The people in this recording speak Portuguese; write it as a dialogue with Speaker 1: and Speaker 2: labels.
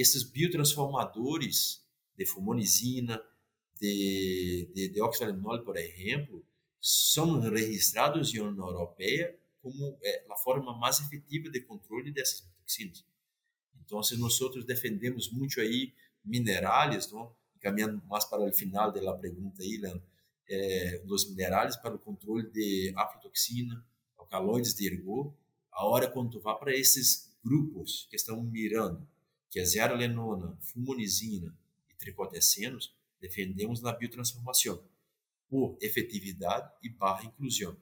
Speaker 1: esses biotransformadores de fumonizina, de, de, de oxalenol, por exemplo, são registrados na União Europeia como é, a forma mais efetiva de controle dessas toxinas. Então, se nós defendemos muito aí minerais, caminhando mais para o final da pergunta aí, Leandro, é, minerais para o controle de aflatoxina, alcaloides de ergot, a hora quando tu vá para esses grupos que estão mirando, que é zearalenona, fumonizina e tricotecenos, defendemos na biotransformação por efetividade e barra inclusão.